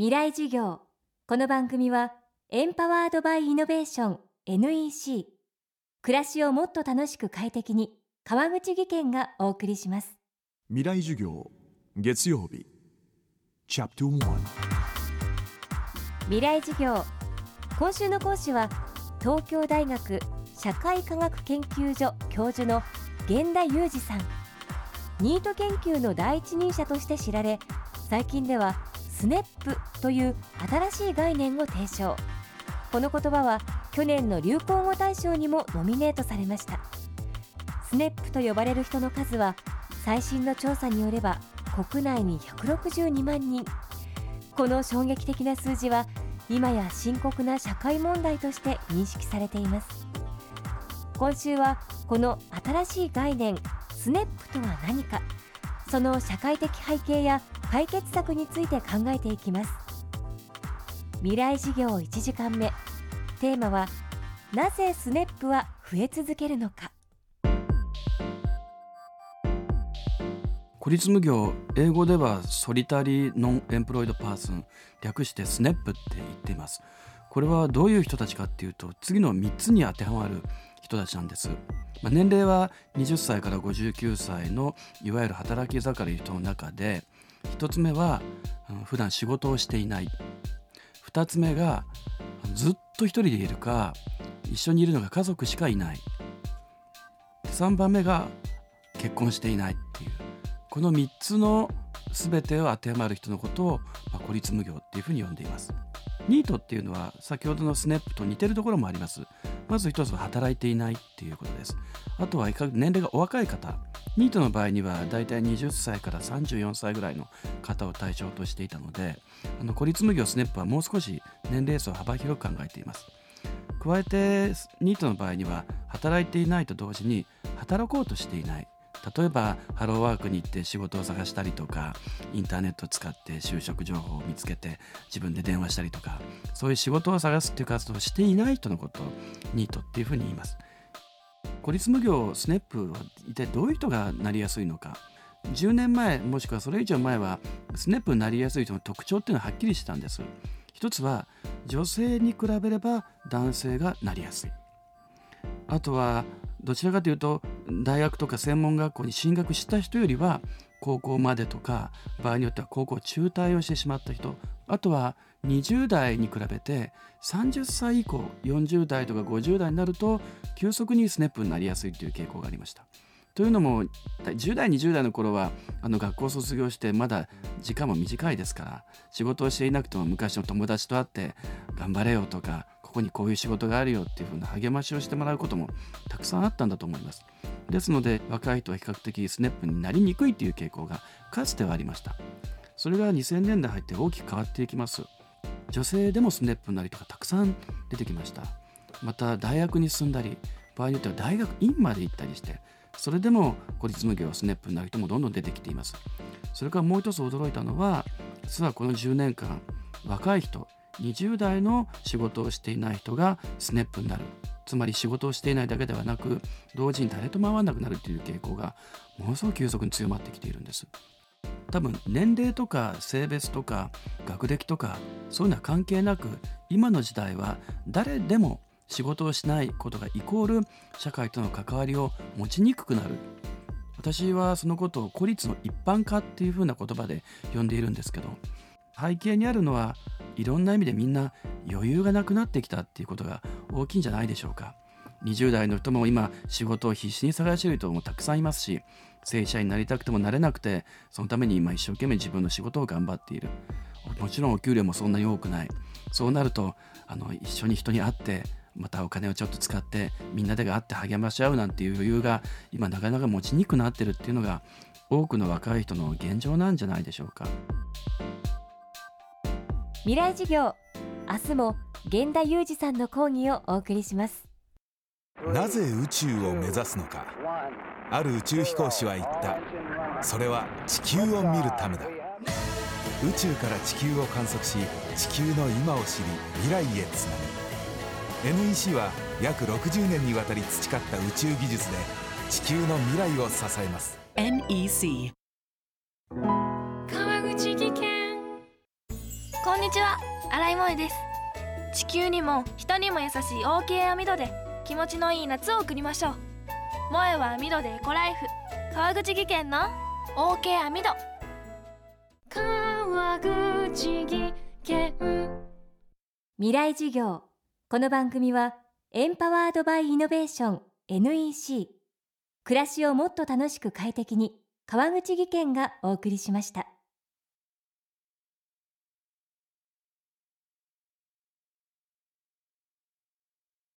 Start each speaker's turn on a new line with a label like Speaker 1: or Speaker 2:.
Speaker 1: 未来授業。この番組はエンパワードバイイノベーション NEC 暮らしをもっと楽しく快適に川口義賢がお送りします。
Speaker 2: 未来授業月曜日。チャプト1
Speaker 1: 未来授業。今週の講師は東京大学社会科学研究所教授の源田裕二さん。ニート研究の第一人者として知られ最近ではスネップという新しい概念を提唱。この言葉は去年の流行語大賞にもノミネートされました。スネップと呼ばれる人の数は最新の調査によれば国内に162万人。この衝撃的な数字は今や深刻な社会問題として認識されています。今週はこの新しい概念スネップとは何か。その社会的背景や解決策について考えていきます。未来授業1時間目。テーマはなぜスネップは増え続けるのか。
Speaker 3: 孤立無業英語では Solitary Non-Employed Person 略してスネップって言っています。これはどういう人たちかっていうと次の3つに当てはまる人たちなんです、まあ、年齢は20歳から59歳のいわゆる働き盛り人の中で1つ目は普段仕事をしていない。2つ目がずっと一人でいるか一緒にいるのが家族しかいない。3番目が結婚していない。っていうこの3つの全てを当てはまる人のことを、まあ、孤立無業っていうふうに呼んでいます。ニートっていうのは先ほどのスネップと似てるところもあります。まず一つは働いていないっていうことです。あとは年齢がお若い方。ニートの場合にはだいたい20歳から34歳ぐらいの方を対象としていたのであの孤立無業スネップはもう少し年齢層を幅広く考えています。加えてニートの場合には働いていないと同時に働こうとしていない。例えばハローワークに行って仕事を探したりとかインターネットを使って就職情報を見つけて自分で電話したりとかそういう仕事を探すっていう活動をしていない人のことをニートっていうふうに言います。孤立無業スネップは一体どういう人がなりやすいのか。10年前もしくはそれ以上前はスネップになりやすい人の特徴っていうのははっきりしてたんです。一つは女性に比べれば男性がなりやすい。あとはどちらかというと大学とか専門学校に進学した人よりは高校までとか場合によっては高校中退をしてしまった人あとは20代に比べて30歳以降40代とか50代になると急速にスネップになりやすいという傾向がありました。というのも10代20代の頃はあの学校を卒業してまだ時間も短いですから仕事をしていなくても昔の友達と会って頑張れよとかここにこういう仕事があるよっていうふうな励ましをしてもらうこともたくさんあったんだと思います。ですので若い人は比較的スネップになりにくいという傾向がかつてはありました。それが2000年代入って大きく変わっていきます。女性でもスネップになりとかたくさん出てきました。また大学に進んだり場合によっては大学院まで行ったりしてそれでも孤立無業スネップになる人もどんどん出てきていますそれからもう一つ驚いたのは実はこの10年間若い人20代の仕事をしていない人がスネップになる。つまり仕事をしていないだけではなく同時に誰とも会わなくなるという傾向がものすごく急速に強まってきているんです。多分年齢とか性別とか学歴とかそういうのは関係なく今の時代は誰でも仕事をしないことがイコール社会との関わりを持ちにくくなる。私はそのことを孤立の一般化っていうふうな言葉で呼んでいるんですけど背景にあるのはいろんな意味でみんな余裕がなくなってきたっていうことが大きいんじゃないでしょうか。20代の人も今仕事を必死に探している人もたくさんいますし正社員になりたくてもなれなくてそのために今一生懸命自分の仕事を頑張っている。もちろんお給料もそんなに多くない。そうなるとあの一緒に人に会ってまたお金をちょっと使ってみんなでが会って励まし合うなんていう余裕が今なかなか持ちにくくなってるっていうのが多くの若い人の現状なんじゃないでしょうか。
Speaker 1: 未来授業。明日も源田裕二さんの講義をお送りします。
Speaker 4: なぜ宇宙を目指すのか。ある宇宙飛行士は言った。それは地球を見るためだ。宇宙から地球を観測し地球の今を知り未来へつなぐ。NEC は約60年にわたり培った宇宙技術で地球の未来を支えます。
Speaker 5: NEC
Speaker 6: 川口技研
Speaker 5: こんにちは。新井萌です。地球にも人にも優しい OK 網戸で気持ちのいい夏を送りましょう。萌えは網戸でエコライフ川口技研の OK 網戸。川口技研
Speaker 1: 未来授業。この番組はエンパワードバイイノベーション NEC 暮らしをもっと楽しく快適に川口技研がお送りしました。